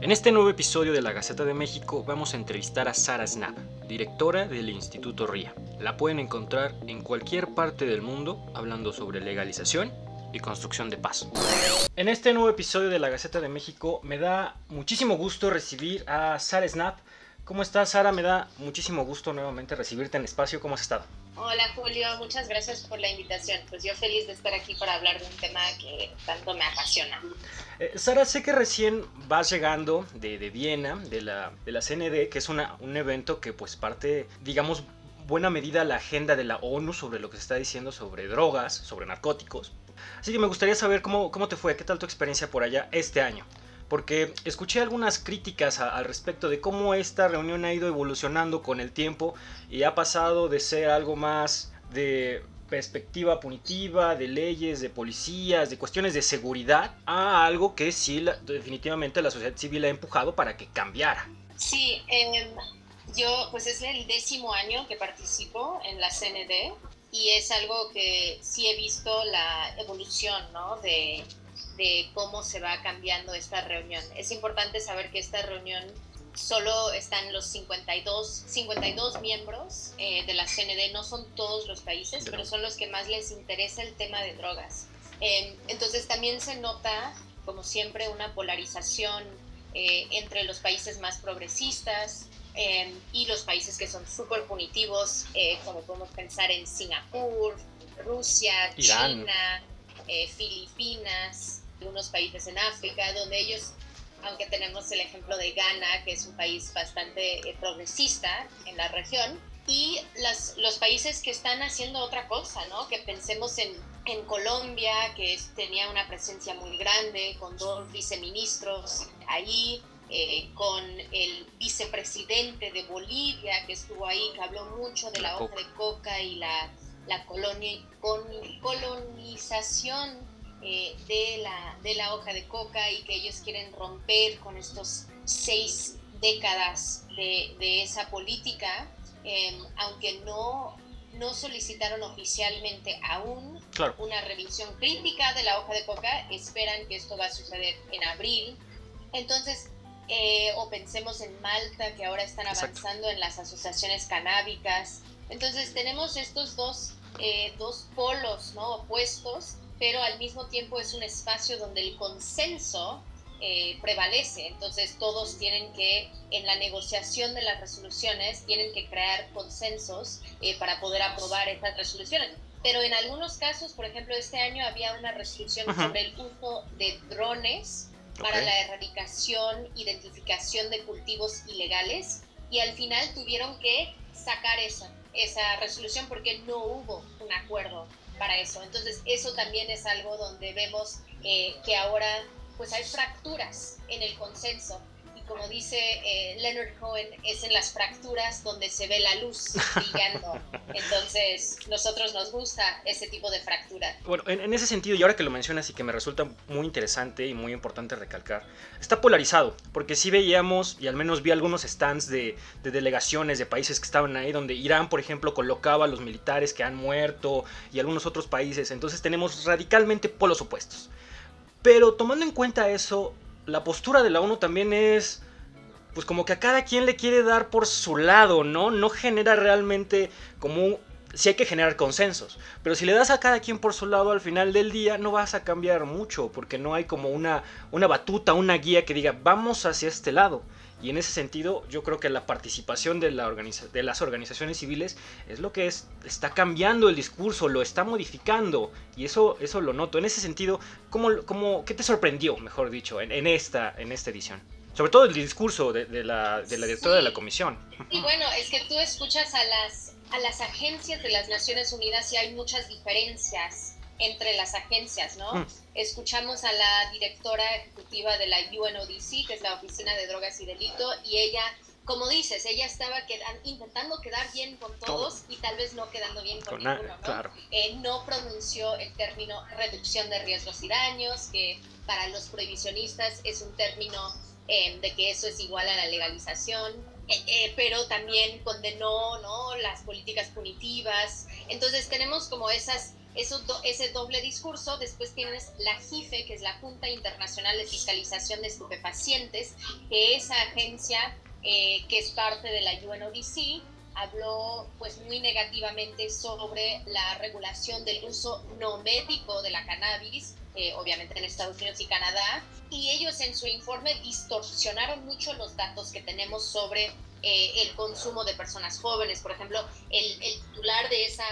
En este nuevo episodio de la Gaceta de México vamos a entrevistar a Sara Snap, directora del Instituto RIA. La pueden encontrar en cualquier parte del mundo hablando sobre legalización y construcción de paz. En este nuevo episodio de la Gaceta de México me da muchísimo gusto recibir a Sara Snap. ¿Cómo estás, Sara? Me da muchísimo gusto nuevamente recibirte en el espacio. ¿Cómo has estado? Hola Julio, muchas gracias por la invitación. Pues yo feliz de estar aquí para hablar de un tema que tanto me apasiona. Eh, Sara, sé que recién vas llegando de, de Viena, de la, de la CND, que es una, un evento que pues parte, digamos, buena medida la agenda de la ONU sobre lo que se está diciendo sobre drogas, sobre narcóticos. Así que me gustaría saber cómo, cómo te fue, qué tal tu experiencia por allá este año. Porque escuché algunas críticas a, al respecto de cómo esta reunión ha ido evolucionando con el tiempo y ha pasado de ser algo más de perspectiva punitiva, de leyes, de policías, de cuestiones de seguridad, a algo que sí, la, definitivamente la sociedad civil ha empujado para que cambiara. Sí, eh, yo pues es el décimo año que participo en la CND y es algo que sí he visto la evolución, ¿no? De, de cómo se va cambiando esta reunión. Es importante saber que esta reunión solo están los 52, 52 miembros eh, de la CND, no son todos los países, pero son los que más les interesa el tema de drogas. Eh, entonces también se nota, como siempre, una polarización eh, entre los países más progresistas eh, y los países que son súper punitivos, como podemos pensar en Singapur, Rusia, Irán. China, Filipinas, algunos países en África, donde ellos aunque tenemos el ejemplo de Ghana, que es un país bastante eh, progresista en la región, y las, los países que están haciendo otra cosa, ¿no? Que pensemos en, en Colombia, que es, tenía una presencia muy grande, con dos viceministros ahí, eh, con el vicepresidente de Bolivia, que estuvo ahí, que habló mucho de la, La hoja de coca y la, la colonia, con, colonización eh, de, la, de la hoja de coca y que ellos quieren romper con estos seis décadas de, de esa política, eh, aunque no, no solicitaron oficialmente aún Claro. una revisión crítica de la hoja de coca, esperan que esto va a suceder en abril. Entonces, eh, o pensemos en Malta, que ahora están Exacto. avanzando en las asociaciones canábicas. Entonces, tenemos estos dos, eh, dos polos ¿no? opuestos pero al mismo tiempo es un espacio donde el consenso eh, prevalece. Entonces todos tienen que, en la negociación de las resoluciones, tienen que crear consensos eh, para poder aprobar estas resoluciones. Pero en algunos casos, por ejemplo, este año había una resolución Ajá. sobre el uso de drones para la erradicación, identificación de cultivos ilegales y al final tuvieron que sacar esa, esa resolución porque no hubo un acuerdo para eso. Entonces eso también es algo donde vemos eh, que ahora pues hay fracturas en el consenso como dice eh, Leonard Cohen es en las fracturas donde se ve la luz brillando. Entonces nosotros nos gusta ese tipo de fractura. Bueno, en, en ese sentido, y ahora que lo mencionas y que me resulta muy interesante y muy importante recalcar, está polarizado, porque sí veíamos, y al menos vi algunos stands de, de delegaciones de países que estaban ahí, donde Irán, por ejemplo, colocaba a los militares que han muerto y algunos otros países, entonces tenemos radicalmente polos opuestos. Pero tomando en cuenta eso, la postura de la ONU también es, pues como que a cada quien le quiere dar por su lado, ¿no? No genera realmente como un... Sí hay que generar consensos, pero si le das a cada quien por su lado al final del día no vas a cambiar mucho, porque no hay como una, una batuta, una guía que diga vamos hacia este lado. Y en ese sentido yo creo que la participación de, la organiza- de las organizaciones civiles es lo que es, está cambiando el discurso, lo está modificando. Y eso, eso lo noto. En ese sentido, ¿cómo, cómo, ¿qué te sorprendió, mejor dicho, en, en esta, en esta edición? Sobre todo el discurso de, de la, de la directora de la comisión. Y bueno, es que tú escuchas a las, a las agencias de las Naciones Unidas y hay muchas diferencias entre las agencias, ¿no? Mm. Escuchamos a la directora ejecutiva de la UNODC, que es la Oficina de Drogas y Delito, y ella, como dices, ella estaba quedan- intentando quedar bien con todos y tal vez no quedando bien con, Con ninguno, ¿no? claro. Eh, no pronunció el término reducción de riesgos y daños, que para los prohibicionistas es un término eh, de que eso es igual a la legalización, eh, eh, pero también condenó ¿no? las políticas punitivas. Entonces tenemos como esas, ese doble discurso, después tienes la JIFE, que es la Junta Internacional de Fiscalización de Estupefacientes, que esa agencia eh, que es parte de la UNODC, habló pues muy negativamente sobre la regulación del uso no médico de la cannabis, eh, obviamente en Estados Unidos y Canadá, y ellos en su informe distorsionaron mucho los datos que tenemos sobre eh, el consumo de personas jóvenes. Por ejemplo, el, el titular de, esa,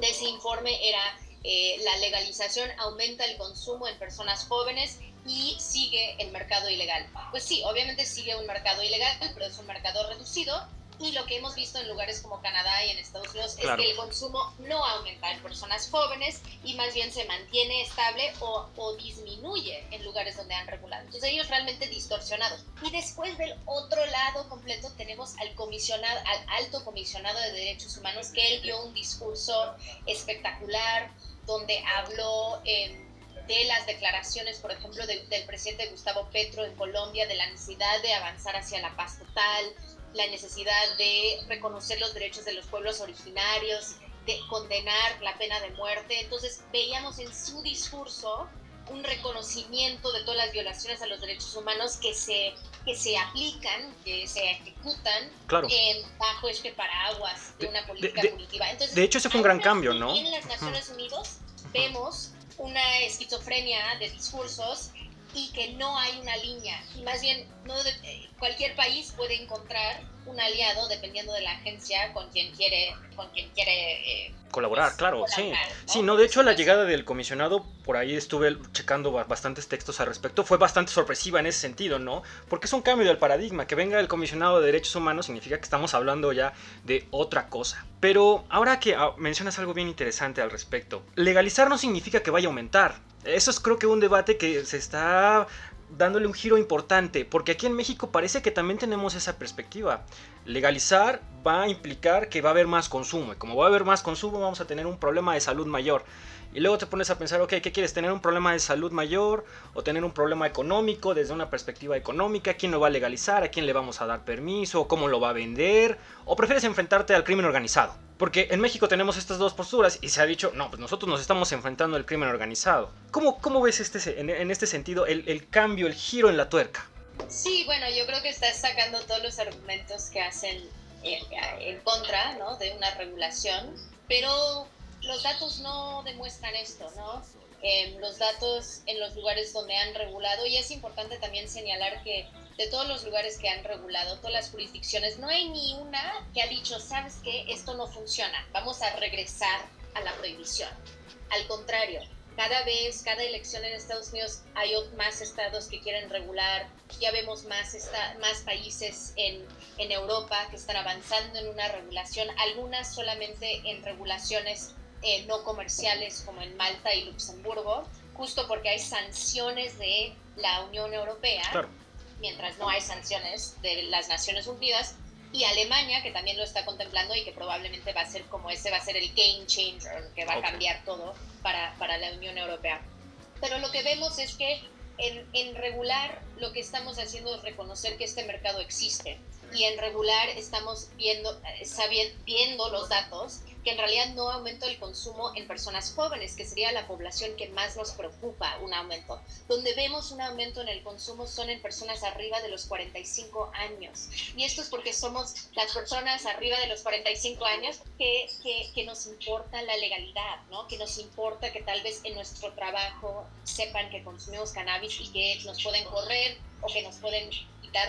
de ese informe era eh, la legalización aumenta el consumo en personas jóvenes y sigue el mercado ilegal. Pues sí, obviamente sigue un mercado ilegal, pero es un mercado reducido y lo que hemos visto en lugares como Canadá y en Estados Unidos es que el consumo no aumenta en personas jóvenes y más bien se mantiene estable o, o, disminuye en lugares donde han regulado. Entonces ellos realmente distorsionados. Y después del otro lado completo tenemos al comisionado, al alto comisionado de derechos humanos que él dio un discurso espectacular donde habló... Eh, de las declaraciones, por ejemplo, del presidente Gustavo Petro en Colombia, de la necesidad de avanzar hacia la paz total, la necesidad de reconocer los derechos de los pueblos originarios, de condenar la pena de muerte. Entonces veíamos en su discurso un reconocimiento de todas las violaciones a los derechos humanos que se, que se aplican, que se ejecutan bajo este paraguas de una política punitiva. Entonces, de hecho, ese fue un gran cambio, ¿no? En las Naciones Unidas vemos una esquizofrenia de discursos y que no hay una línea. Y más bien, no eh, cualquier país puede encontrar un aliado dependiendo de la agencia con quien quiere, con quien quiere eh, colaborar, claro, sí. Sí, no, de hecho la llegada del comisionado, por ahí estuve checando bastantes textos al respecto, fue bastante sorpresiva en ese sentido, ¿no? Porque es un cambio del paradigma, que venga el comisionado de derechos humanos significa que estamos hablando ya de otra cosa. Pero ahora que ah, mencionas algo bien interesante al respecto, legalizar no significa que vaya a aumentar. Eso es creo que un debate que se está dándole un giro importante, porque aquí en México parece que también tenemos esa perspectiva. Legalizar va a implicar que va a haber más consumo, y como va a haber más consumo vamos a tener un problema de salud mayor. Y luego te pones a pensar, ok, ¿qué quieres? ¿Tener un problema de salud mayor o tener un problema económico desde una perspectiva económica? ¿Quién lo va a legalizar? ¿A quién le vamos a dar permiso? ¿Cómo lo va a vender? ¿O prefieres enfrentarte al crimen organizado? Porque en México tenemos estas dos posturas y se ha dicho, no, pues nosotros nos estamos enfrentando al crimen organizado. ¿Cómo, cómo ves este, en, este sentido el, el cambio, el giro en la tuerca? Sí, bueno, yo creo que estás sacando todos los argumentos que hacen en, en contra ¿no? de una regulación, pero los datos no demuestran esto, ¿no? Em, los datos en los lugares donde han regulado, y es importante también señalar que de todos los lugares que han regulado, todas las jurisdicciones, no hay ni una que ha dicho, sabes que esto no funciona, vamos a regresar a la prohibición. Al contrario, cada vez, cada elección en Estados Unidos hay más estados que quieren regular, ya vemos más, más países en, en Europa que están avanzando en una regulación, algunas solamente en regulaciones eh, no comerciales como en Malta y Luxemburgo, justo porque hay sanciones de la Unión Europea, mientras no hay sanciones de las Naciones Unidas, y Alemania, que también lo está contemplando y que probablemente va a ser como ese, va a ser el game changer, que va a cambiar todo para, para la Unión Europea. Pero lo que vemos es que en, en, regular lo que estamos haciendo es reconocer que este mercado existe y en regular estamos viendo, eh, viendo los datos que en realidad no aumenta el consumo en personas jóvenes, que sería la población que más nos preocupa un aumento. Donde vemos un aumento en el consumo son en personas arriba de los 45 años. Y esto es porque somos las personas arriba de los 45 años que, que, que nos importa la legalidad, ¿no? que nos importa que tal vez en nuestro trabajo sepan que consumimos cannabis y que nos pueden correr o que nos pueden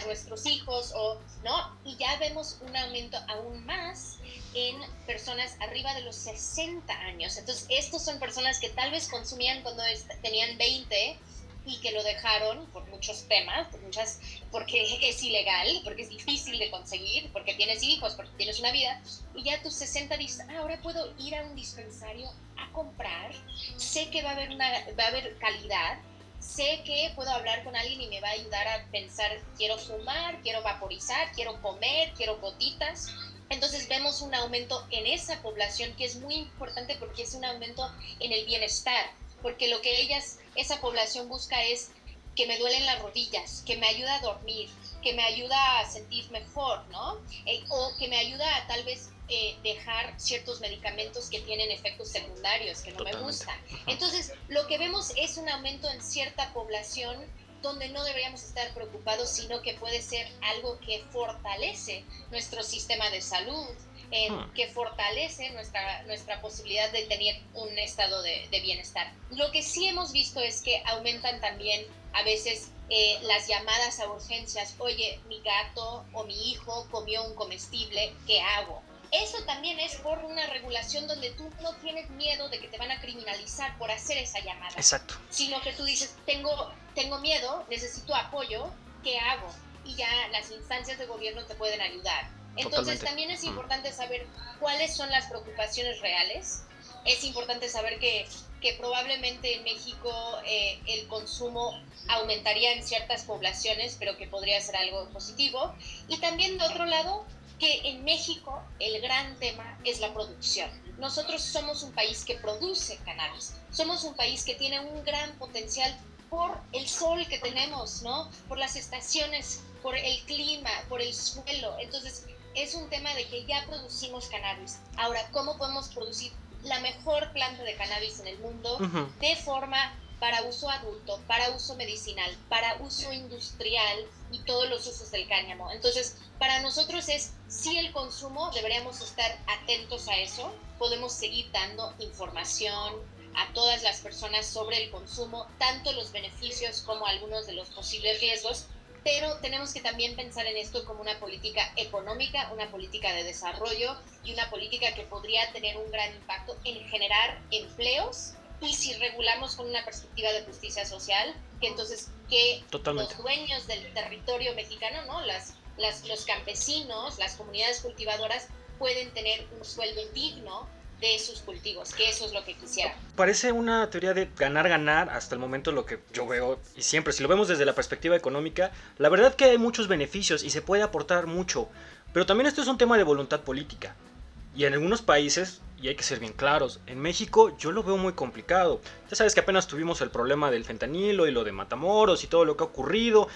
nuestros hijos o no y ya vemos un aumento aún más en personas arriba de los 60 años. Entonces, estos son personas que tal vez consumían cuando tenían 20 y que lo dejaron por muchos temas, por muchas, porque es ilegal, porque es difícil de conseguir, porque tienes hijos, porque tienes una vida, y ya a tus 60 dices, ah, ahora puedo ir a un dispensario a comprar, sé que va a haber, una, va a haber calidad, sé que puedo hablar con alguien y me va a ayudar a pensar, quiero fumar, quiero vaporizar, quiero comer, quiero gotitas, entonces vemos un aumento en esa población que es muy importante porque es un aumento en el bienestar, porque lo que ellas, esa población busca es que me duelen las rodillas, que me ayuda a dormir, que me ayuda a sentir mejor, ¿no? Eh, o que me ayuda a tal vez eh, dejar ciertos medicamentos que tienen efectos secundarios que no me gustan. Entonces, lo que vemos es un aumento en cierta población donde no deberíamos estar preocupados, sino que puede ser algo que fortalece nuestro sistema de salud, Hmm. que fortalece nuestra, nuestra posibilidad de tener un estado de, bienestar. Lo que sí hemos visto es que aumentan también a veces eh, las llamadas a urgencias, oye, mi gato o mi hijo comió un comestible, ¿qué hago? Eso también es por una regulación donde tú no tienes miedo de que te van a criminalizar por hacer esa llamada. Exacto. Sino que tú dices, tengo, tengo miedo, necesito apoyo, ¿qué hago? Y ya las instancias de gobierno te pueden ayudar. Entonces también es importante saber cuáles son las preocupaciones reales. Es importante saber que, que probablemente en México eh, el consumo aumentaría en ciertas poblaciones, pero que podría ser algo positivo. Y también de otro lado, que en México el gran tema es la producción. Nosotros somos un país que produce cannabis, somos un país que tiene un gran potencial por el sol que tenemos, ¿no? Por las estaciones, por el clima, por el suelo. Entonces, es un tema de que ya producimos cannabis. Ahora, ¿cómo podemos producir la mejor planta de cannabis en el mundo de forma para uso adulto, para uso medicinal, para uso industrial y todos los usos del cáñamo? Entonces, para nosotros es, si el consumo, deberíamos estar atentos a eso, podemos seguir dando información, a todas las personas sobre el consumo, tanto los beneficios como algunos de los posibles riesgos, pero tenemos que también pensar en esto como una política económica, una política de desarrollo y una política que podría tener un gran impacto en generar empleos y si regulamos con una perspectiva de justicia social, que entonces que los dueños del territorio mexicano, ¿no? Las, las, los campesinos, las comunidades cultivadoras pueden tener un sueldo digno de sus cultivos, que eso es lo que quisiera. Parece una teoría de ganar-ganar hasta el momento lo que yo veo, y siempre, si lo vemos desde la perspectiva económica, la verdad que hay muchos beneficios y se puede aportar mucho, pero también esto es un tema de voluntad política. Y en algunos países, y hay que ser bien claros, en México yo lo veo muy complicado. Ya sabes que apenas tuvimos el problema del fentanilo y lo de Matamoros y todo lo que ha ocurrido,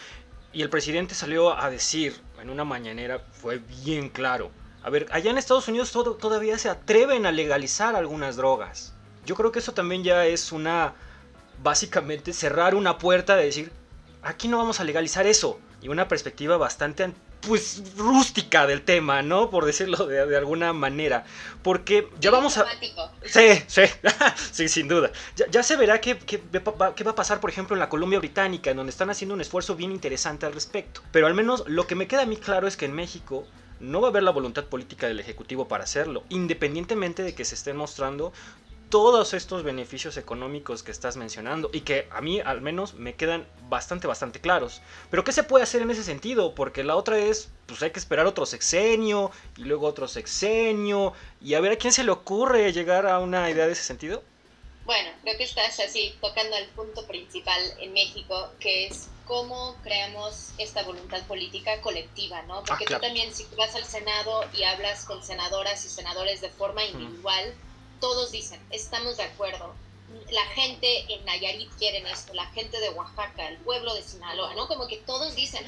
y el presidente salió a decir en una mañanera, fue bien claro, a ver, allá en Estados Unidos todavía se atreven a legalizar algunas drogas. Yo creo que eso también ya es una, básicamente, cerrar una puerta de decir, aquí no vamos a legalizar eso. Y una perspectiva bastante, pues, rústica del tema, ¿no? Por decirlo de, alguna manera. Porque ya vamos a... Sí, sí, sí, sin duda. Ya, se verá qué, qué, qué va a pasar, por ejemplo, en la Colombia Británica, en donde están haciendo un esfuerzo bien interesante al respecto. Pero al menos lo que me queda a mí claro es que en México no va a haber la voluntad política del Ejecutivo para hacerlo, independientemente de que se estén mostrando todos estos beneficios económicos que estás mencionando y que a mí al menos me quedan bastante, bastante claros. Pero ¿qué se puede hacer en ese sentido? Porque la otra es, pues hay que esperar otro sexenio y luego otro sexenio y a ver a quién se le ocurre llegar a una idea de ese sentido. Bueno, creo que estás así tocando el punto principal en México, que es cómo creamos esta voluntad política colectiva, ¿no? Ah, Porque tú también, si vas al Senado y hablas con senadoras y senadores de forma individual, todos dicen, estamos de acuerdo. La gente en Nayarit quieren esto, la gente de Oaxaca, el pueblo de Sinaloa, ¿no? Como que todos dicen,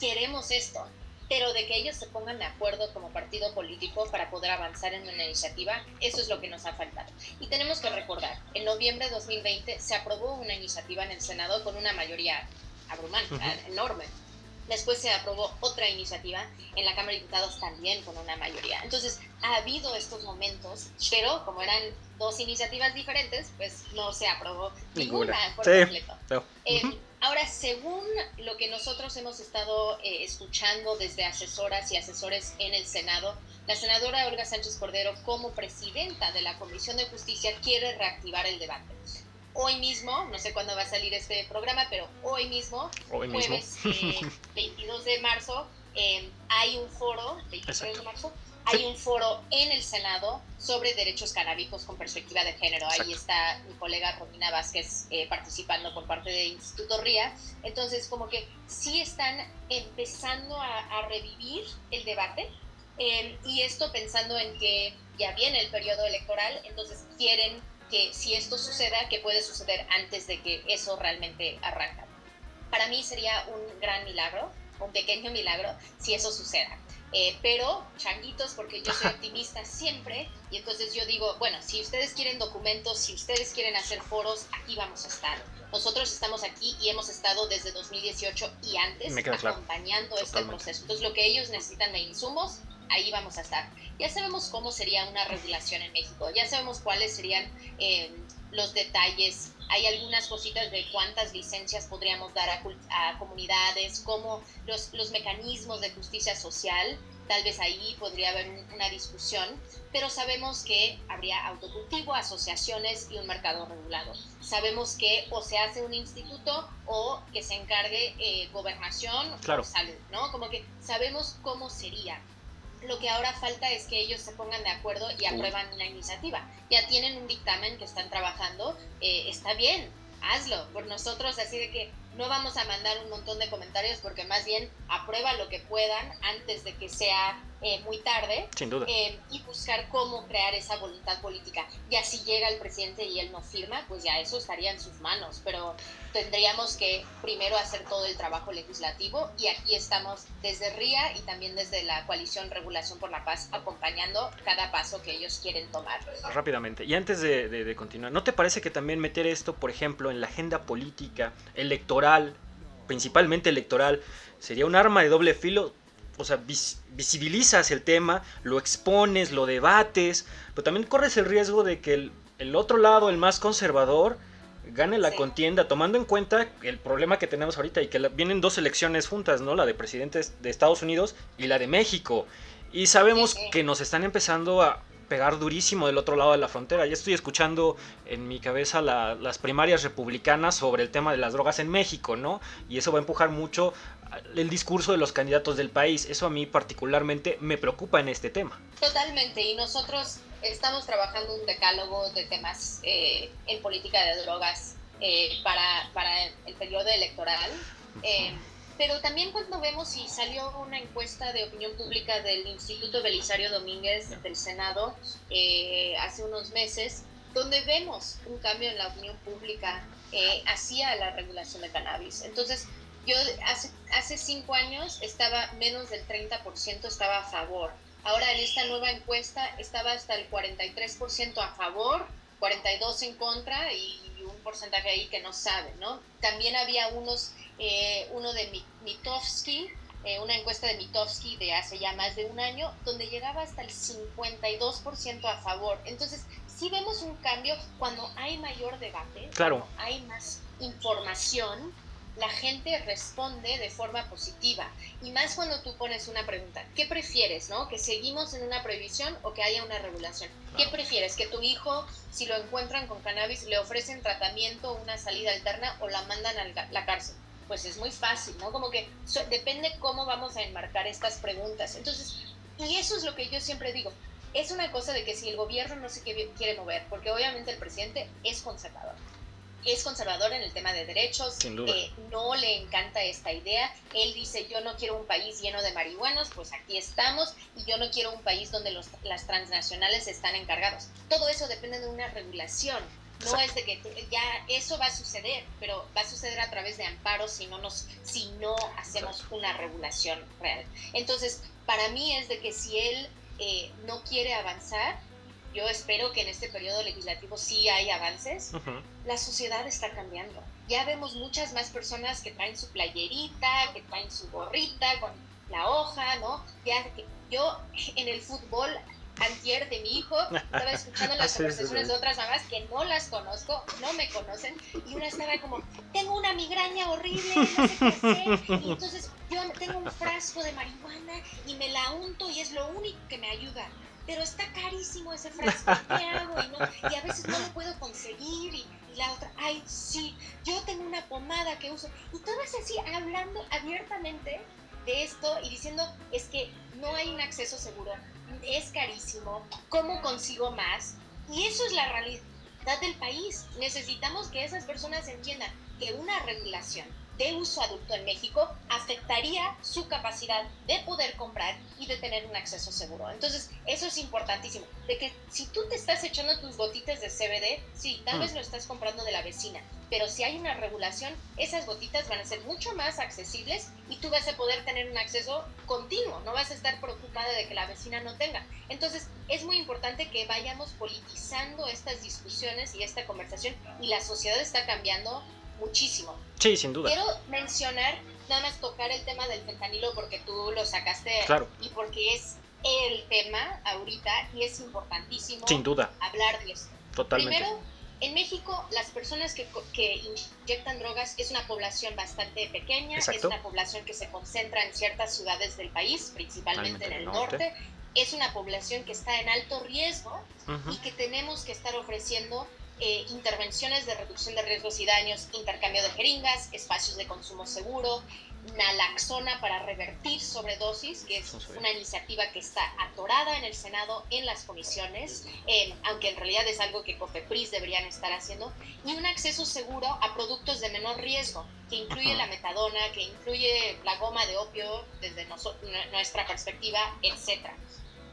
queremos esto pero de que ellos se pongan de acuerdo como partido político para poder avanzar en una iniciativa, eso es lo que nos ha faltado. Y tenemos que recordar, en noviembre de 2020 se aprobó una iniciativa en el Senado con una mayoría abrumante, enorme. Después se aprobó otra iniciativa en la Cámara de Diputados también con una mayoría. Entonces, ha habido estos momentos, pero como eran dos iniciativas diferentes, pues no se aprobó ninguna, por completo. Eh, Ahora, según lo que nosotros hemos estado eh, escuchando desde asesoras y asesores en el Senado, la senadora Olga Sánchez Cordero, como presidenta de la Comisión de Justicia, quiere reactivar el debate. Hoy mismo, no sé cuándo va a salir este programa, pero hoy mismo, jueves 22 eh, de marzo, eh, hay un foro, 23 de marzo, hay un foro en el Senado sobre derechos canábicos con perspectiva de género. Ahí está mi colega Romina Vázquez eh, participando por parte del Instituto RIA. Entonces, como que sí están empezando a, revivir el debate. Em, y esto pensando en que ya viene el periodo electoral, entonces quieren que si esto suceda, que puede suceder antes de que eso realmente arranque. Para mí sería un gran milagro, un pequeño milagro, si eso suceda. Eh, pero changuitos, porque yo soy optimista siempre, y entonces yo digo, bueno, si ustedes quieren documentos, si ustedes quieren hacer foros, aquí vamos a estar. Nosotros estamos aquí y hemos estado desde 2018 y antes acompañando este proceso. Entonces, lo que ellos necesitan de insumos, ahí vamos a estar. Ya sabemos cómo sería una regulación en México, ya sabemos cuáles serían eh, los detalles hay algunas cositas de cuántas licencias podríamos dar a, comunidades, cómo los, los, mecanismos de justicia social, tal vez ahí podría haber una discusión, pero sabemos que habría autocultivo, asociaciones y un mercado regulado. Sabemos que o se hace un instituto o que se encargue eh, gobernación o salud, ¿no? Como que sabemos cómo sería lo que ahora falta es que ellos se pongan de acuerdo y aprueban una iniciativa. Ya tienen un dictamen que están trabajando, eh, está bien, hazlo por nosotros, así de que no vamos a mandar un montón de comentarios porque más bien aprueba lo que puedan antes de que sea eh, muy tarde. Sin duda. Eh, y buscar cómo crear esa voluntad política. Ya si llega el presidente y él no firma, pues ya eso estaría en sus manos. Pero tendríamos que primero hacer todo el trabajo legislativo y aquí estamos desde RIA y también desde la coalición Regulación por la Paz acompañando cada paso que ellos quieren tomar. Rápidamente, y antes de, de continuar, ¿no te parece que también meter esto, por ejemplo, en la agenda política, electoral, principalmente electoral, sería un arma de doble filo? O sea, visibilizas el tema, lo expones, lo debates, pero también corres el riesgo de que el, otro lado, el más conservador, gane la contienda, tomando en cuenta el problema que tenemos ahorita y que vienen dos elecciones juntas, ¿no? La de presidentes de Estados Unidos y la de México. Y sabemos que nos están empezando a pegar durísimo del otro lado de la frontera. Ya estoy escuchando en mi cabeza las primarias republicanas sobre el tema de las drogas en México, ¿no? Y eso va a empujar mucho el discurso de los candidatos del país. Eso a mí particularmente me preocupa en este tema. Totalmente, y nosotros estamos trabajando un decálogo de temas eh, en política de drogas eh, para, para, el periodo electoral. Eh, pero también cuando vemos y salió una encuesta de opinión pública del Instituto Belisario Domínguez del Senado hace unos meses, donde vemos un cambio en la opinión pública hacia la regulación de cannabis. Entonces, yo hace, hace cinco años estaba menos del 30% estaba a favor. Ahora en esta nueva encuesta estaba hasta el 43% a favor, 42 en contra y un porcentaje ahí que no sabe, ¿no? También había unos, eh, uno de Mitofsky, eh, una encuesta de Mitofsky de hace ya más de un año, donde llegaba hasta el 52% a favor. Entonces, sí vemos un cambio cuando hay mayor debate, claro. hay más información, la gente responde de forma positiva. Y más cuando tú pones una pregunta, ¿qué prefieres, no? ¿Que seguimos en una prohibición o que haya una regulación? ¿Qué prefieres? ¿Que tu hijo, si lo encuentran con cannabis, le ofrecen tratamiento, una salida alterna o la mandan a la cárcel? Pues es muy fácil, ¿no? Como que depende cómo vamos a enmarcar estas preguntas. Entonces, y eso es lo que yo siempre digo. Es una cosa de que si el gobierno no se quiere mover, porque obviamente el presidente es conservador, es conservador en el tema de derechos, eh, no le encanta esta idea. Él dice, yo no quiero un país lleno de marihuanos, pues aquí estamos, y yo no quiero un país donde los, las transnacionales están encargados. Todo eso depende de una regulación. No es de que ya eso va a suceder, pero va a suceder a través de amparos si no, nos, si no hacemos una regulación real. Entonces, para mí es de que si él eh, no quiere avanzar, yo espero que en este periodo legislativo sí hay avances. La sociedad está cambiando. Ya vemos muchas más personas que traen su playerita, que traen su gorrita con la hoja, ¿no? Ya yo en el fútbol antier de mi hijo, estaba escuchando las conversaciones de otras mamás que no las conozco, no me conocen, y una estaba como, tengo una migraña horrible, no sé qué hacer, y entonces yo tengo un frasco de marihuana y me la unto y es lo único que me ayuda pero está carísimo ese frasco, ¿qué hago? Y, a veces no lo puedo conseguir y, la otra, ay, sí, yo tengo una pomada que uso. Y todas así hablando abiertamente de esto y diciendo, es que no hay un acceso seguro, es carísimo, ¿cómo consigo más? Y eso es la realidad del país. Necesitamos que esas personas entiendan que una regulación de uso adulto en México afectaría su capacidad de poder comprar y de tener un acceso seguro. Entonces, eso es importantísimo. De que si tú te estás echando tus gotitas de CBD, sí, tal mm. vez lo estás comprando de la vecina, pero si hay una regulación, esas gotitas van a ser mucho más accesibles y tú vas a poder tener un acceso continuo, no vas a estar preocupada de que la vecina no tenga. Entonces, es muy importante que vayamos politizando estas discusiones y esta conversación y la sociedad está cambiando muchísimo. Sí, sin duda. Quiero mencionar, nada más tocar el tema del fentanilo porque tú lo sacaste claro. y porque es el tema ahorita y es importantísimo sin duda. hablar de esto. Totalmente. Primero, en México las personas que, que inyectan drogas es una población bastante pequeña, Exacto. es una población que se concentra en ciertas ciudades del país, principalmente en el norte. Es una población que está en alto riesgo uh -huh. y que tenemos que estar ofreciendo eh, intervenciones de reducción de riesgos y daños, intercambio de jeringas, espacios de consumo seguro, naloxona para revertir sobredosis, que es una iniciativa que está atorada en el Senado, en las comisiones, eh, aunque en realidad es algo que COFEPRIS deberían estar haciendo, y un acceso seguro a productos de menor riesgo, que incluye la metadona, que incluye la goma de opio desde nuestra perspectiva, etcétera.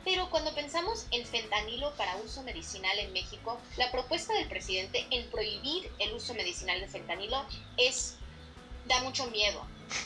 Pero cuando pensamos en fentanilo para uso medicinal en México, la propuesta del presidente en prohibir el uso medicinal de fentanilo es da mucho miedo,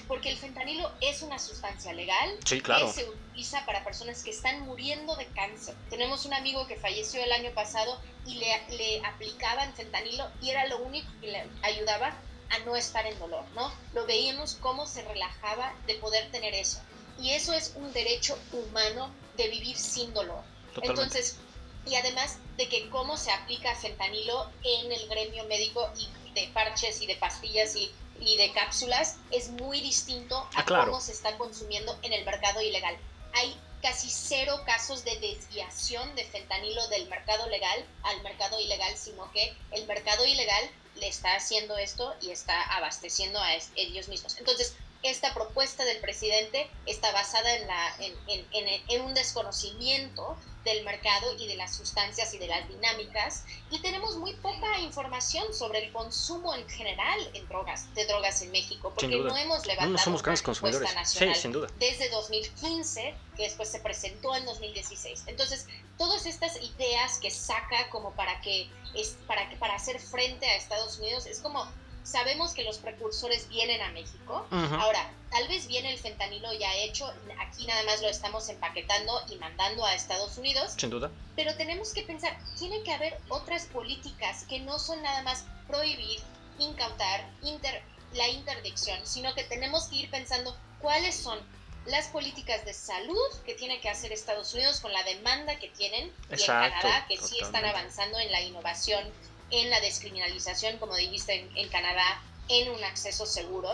porque el fentanilo es una sustancia legal sí, claro. que se utiliza para personas que están muriendo de cáncer. Tenemos un amigo que falleció el año pasado y le, le aplicaban fentanilo y era lo único que le ayudaba a no estar en dolor, ¿no? Lo veíamos cómo se relajaba de poder tener eso. Y eso es un derecho humano de vivir sin dolor. Totalmente. Entonces, y además de que cómo se aplica fentanilo en el gremio médico y de parches y de pastillas y, y de cápsulas es muy distinto a ah, claro. cómo se está consumiendo en el mercado ilegal. Hay casi cero casos de desviación de fentanilo del mercado legal al mercado ilegal, sino que el mercado ilegal le está haciendo esto y está abasteciendo a ellos mismos. Entonces, esta propuesta del presidente está basada en, la, en, en, en, un desconocimiento del mercado y de las sustancias y de las dinámicas y tenemos muy poca información sobre el consumo en general en drogas, de drogas en México porque no hemos levantado no, somos una consumidores. nacional sí, sin duda. desde 2015 que después se presentó en 2016 entonces todas estas ideas que saca como para que es para que para hacer frente a Estados Unidos es como sabemos que los precursores vienen a México. Uh -huh. Ahora, tal vez viene el fentanilo ya hecho, aquí nada más lo estamos empaquetando y mandando a Estados Unidos. Sin duda. Pero tenemos que pensar, tiene que haber otras políticas que no son nada más prohibir, incautar, inter, la interdicción, sino que tenemos que ir pensando cuáles son las políticas de salud que tiene que hacer Estados Unidos con la demanda que tienen Exacto, y en Canadá que totalmente. sí están avanzando en la innovación en la descriminalización, como dijiste en, en, Canadá, en un acceso seguro.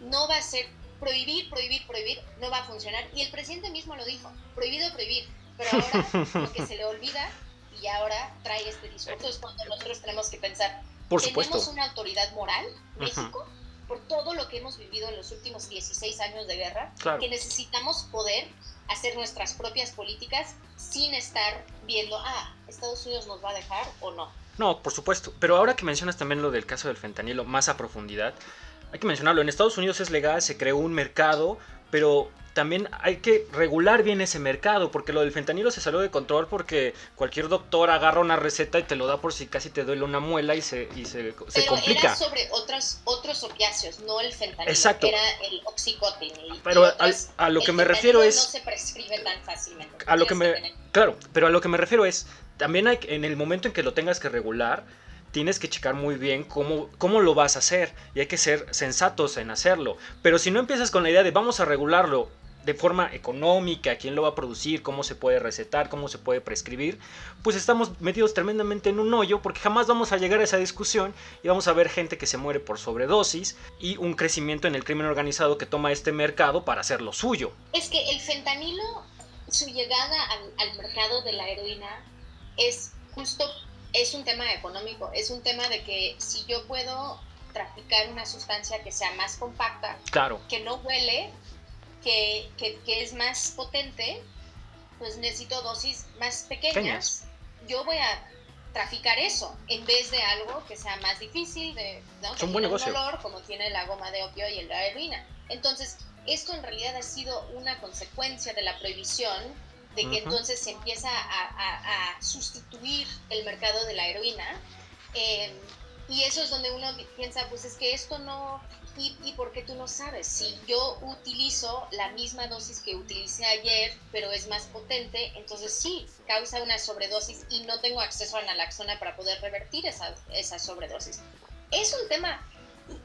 No va a ser prohibir, prohibir, prohibir, no va a funcionar. Y el presidente mismo lo dijo, prohibido, prohibir. Pero ahora lo que se le olvida y ahora trae este discurso es cuando nosotros tenemos que pensar, Por tenemos supuesto. una autoridad moral, México, por todo lo que hemos vivido en los últimos 16 años de guerra, claro. que necesitamos poder hacer nuestras propias políticas sin estar viendo, ah, Estados Unidos nos va a dejar o no. No, por supuesto. Pero ahora que mencionas también lo del caso del fentanilo más a profundidad, hay que mencionarlo. En Estados Unidos es legal, se creó un mercado, pero también hay que regular bien ese mercado, porque lo del fentanilo se salió de control porque cualquier doctor agarra una receta y te lo da por si casi te duele una muela y se, y se, pero se complica. Era sobre otros, otros opiáceos, no el fentanilo. Exacto. Era el oxicotin. Pero a, a, lo que me refiero es. No se prescribe tan fácilmente. A lo que me. Claro, pero a lo que me refiero es. También hay, en el momento en que lo tengas que regular, tienes que checar muy bien cómo, cómo lo vas a hacer y hay que ser sensatos en hacerlo. Pero si no empiezas con la idea de vamos a regularlo de forma económica, quién lo va a producir, cómo se puede recetar, cómo se puede prescribir, pues estamos metidos tremendamente en un hoyo porque jamás vamos a llegar a esa discusión y vamos a ver gente que se muere por sobredosis y un crecimiento en el crimen organizado que toma este mercado para hacer lo suyo. Es que el fentanilo, su llegada al, al mercado de la heroína es justo, es un tema económico, es un tema de que si yo puedo traficar una sustancia que sea más compacta, claro. que no huele, que, que, que, es más potente, pues necesito dosis más pequeñas. Pequeñas. Yo voy a traficar eso en vez de algo que sea más difícil, de, ¿no? Un buen negocio. Como tiene la goma de opio y la heroína. Entonces, esto en realidad ha sido una consecuencia de la prohibición de que uh -huh. entonces se empieza a, a, a, sustituir el mercado de la heroína. Eh, Y eso es donde uno piensa, pues es que esto no, ¿Y, ¿Y por qué tú no sabes? Si yo utilizo la misma dosis que utilicé ayer, pero es más potente, entonces sí, causa una sobredosis y no tengo acceso a naloxona para poder revertir esa, esa sobredosis. Es un tema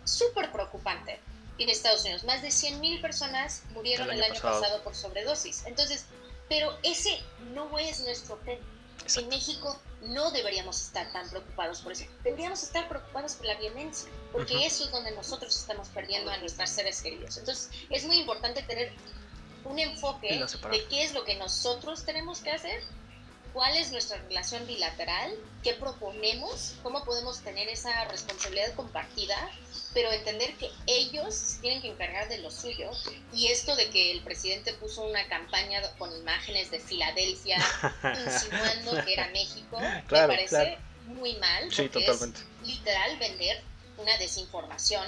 súper preocupante en Estados Unidos. Más de 100.000 personas murieron el año, pasado. por sobredosis. Entonces, pero ese no es nuestro tema. En México no deberíamos estar tan preocupados por eso. Deberíamos estar preocupados por la violencia, porque eso es donde nosotros estamos perdiendo a nuestros seres queridos. Entonces, es muy importante tener un enfoque de qué es lo que nosotros tenemos que hacer cuál es nuestra relación bilateral, qué proponemos, cómo podemos tener esa responsabilidad compartida, pero entender que ellos tienen que encargar de lo suyo. Y esto de que el presidente puso una campaña con imágenes de Filadelfia insinuando que era México, me parece muy mal. Sí, totalmente. Es literal vender una desinformación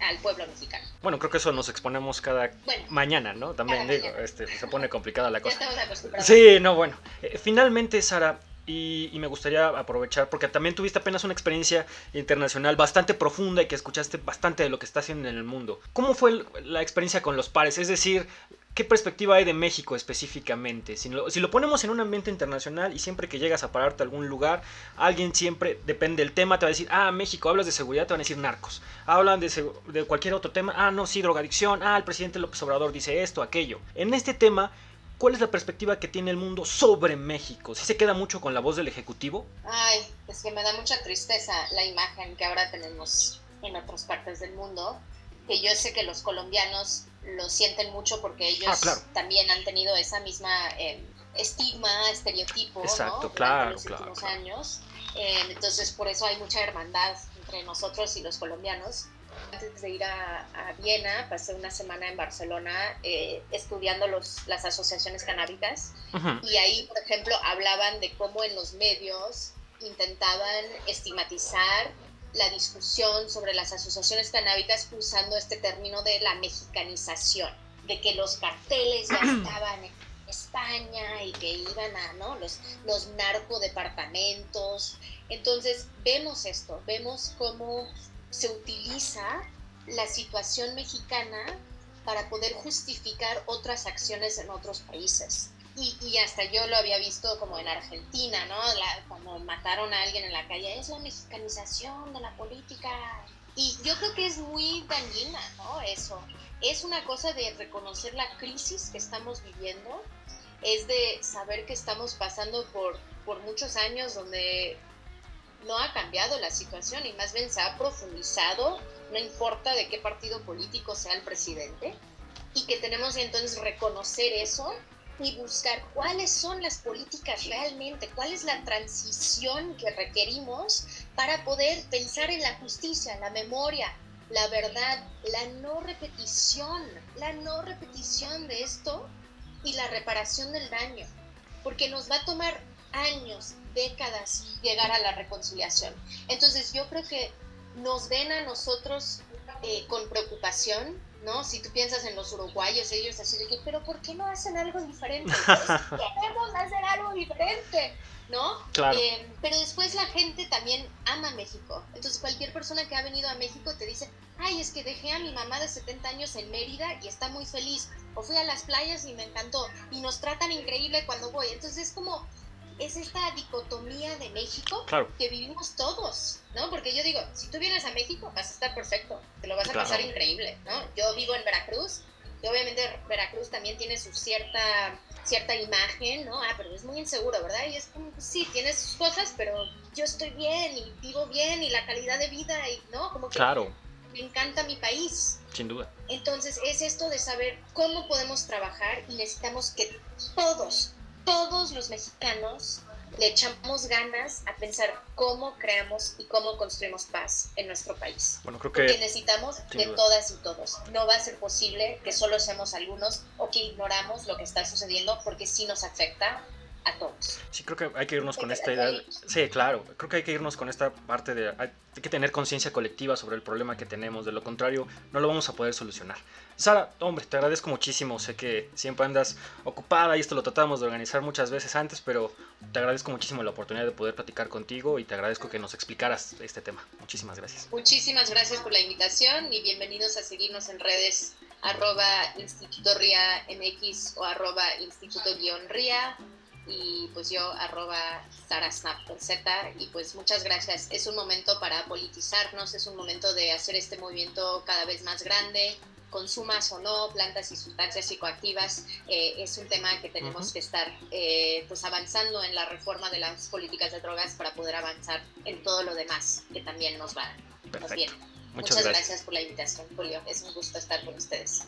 al pueblo mexicano. Bueno, creo que eso nos exponemos cada mañana, ¿no? También digo, este, se pone complicada la cosa. Ya estamos acostumbrados. Sí, no, bueno. Eh, finalmente, Sara, y, me gustaría aprovechar, porque también tuviste apenas una experiencia internacional bastante profunda y que escuchaste bastante de lo que está haciendo en el mundo. ¿Cómo fue la experiencia con los pares? Es decir, ¿Qué perspectiva hay de México específicamente? Si lo, ponemos en un ambiente internacional y siempre que llegas a pararte a algún lugar, alguien siempre, depende del tema, te va a decir, ah, México, hablas de seguridad, te van a decir narcos. Hablan de cualquier otro tema, ah, no, sí, drogadicción, ah, el presidente López Obrador dice esto, aquello. En este tema, ¿cuál es la perspectiva que tiene el mundo sobre México? ¿Si se queda mucho con la voz del Ejecutivo? Ay, es que me da mucha tristeza la imagen que ahora tenemos en otras partes del mundo, que yo sé que los colombianos lo sienten mucho porque ellos ah, también han tenido esa misma eh, estigma, estereotipo, Exacto, ¿no? Claro, los últimos años. Eh, entonces, por eso hay mucha hermandad entre nosotros y los colombianos. Antes de ir a, Viena, pasé una semana en Barcelona eh, estudiando los, las asociaciones canábicas y ahí, por ejemplo, hablaban de cómo en los medios intentaban estigmatizar la discusión sobre las asociaciones canábicas usando este término de la mexicanización, de que los carteles ya estaban en España y que iban a ¿no? los, los narcodepartamentos. Entonces vemos esto, vemos cómo se utiliza la situación mexicana para poder justificar otras acciones en otros países. Y, hasta yo lo había visto como en Argentina, ¿no? cuando mataron a alguien en la calle, es la mexicanización de la política. Y yo creo que es muy dañina, ¿no? Eso. Es una cosa de reconocer la crisis que estamos viviendo, es de saber que estamos pasando por, por muchos años donde no ha cambiado la situación y más bien se ha profundizado, no importa de qué partido político sea el presidente, y que tenemos entonces reconocer eso y buscar cuáles son las políticas realmente, cuál es la transición que requerimos para poder pensar en la justicia, la memoria, la verdad, la no repetición, la no repetición de esto y la reparación del daño, porque nos va a tomar años, décadas llegar a la reconciliación. Entonces yo creo que nos ven a nosotros eh, con preocupación, ¿no? Si tú piensas en los uruguayos, ellos así de que, pero ¿por qué no hacen algo diferente? queremos hacer algo diferente, ¿no? Claro. Eh, pero después la gente también ama México. Entonces cualquier persona que ha venido a México te dice, ay, es que dejé a mi mamá de 70 años en Mérida y está muy feliz. O fui a las playas y me encantó. Y nos tratan increíble cuando voy. Entonces es como, es esta dicotomía de México que vivimos todos, ¿no? Porque yo digo, si tú vienes a México vas a estar perfecto, te lo vas a pasar increíble, ¿no? Yo vivo en Veracruz y obviamente Veracruz también tiene su cierta cierta imagen, ¿no? Ah, pero es muy inseguro, ¿verdad? Y es como, sí, tiene sus cosas, pero yo estoy bien y vivo bien y la calidad de vida, y, ¿no? Como que claro. me encanta mi país. Sin duda. Entonces es esto de saber cómo podemos trabajar y necesitamos que todos, todos los mexicanos le echamos ganas a pensar cómo creamos y cómo construimos paz en nuestro país. Bueno, creo que Porque necesitamos de todas y todos. No va a ser posible que solo seamos algunos o que ignoramos lo que está sucediendo porque sí nos afecta a todos. Sí, creo que hay que irnos con esta idea. Sí, claro, creo que hay que irnos con esta parte de hay que tener conciencia colectiva sobre el problema que tenemos, de lo contrario no lo vamos a poder solucionar. Sara, hombre, te agradezco muchísimo, sé que siempre andas ocupada y esto lo tratamos de organizar muchas veces antes, pero te agradezco muchísimo la oportunidad de poder platicar contigo y te agradezco que nos explicaras este tema. Muchísimas gracias. Muchísimas gracias por la invitación y bienvenidos a seguirnos en redes arroba Instituto RIA MX o arroba Instituto-RIA y pues yo arroba Snap con Z y pues muchas gracias. Es un momento para politizarnos, es un momento de hacer este movimiento cada vez más grande, consumas o no plantas y sustancias psicoactivas, eh, es un tema que tenemos que estar eh, pues avanzando en la reforma de las políticas de drogas para poder avanzar en todo lo demás que también nos va, nos viene. Muchas, gracias. gracias por la invitación, Julio. Es un gusto estar con ustedes.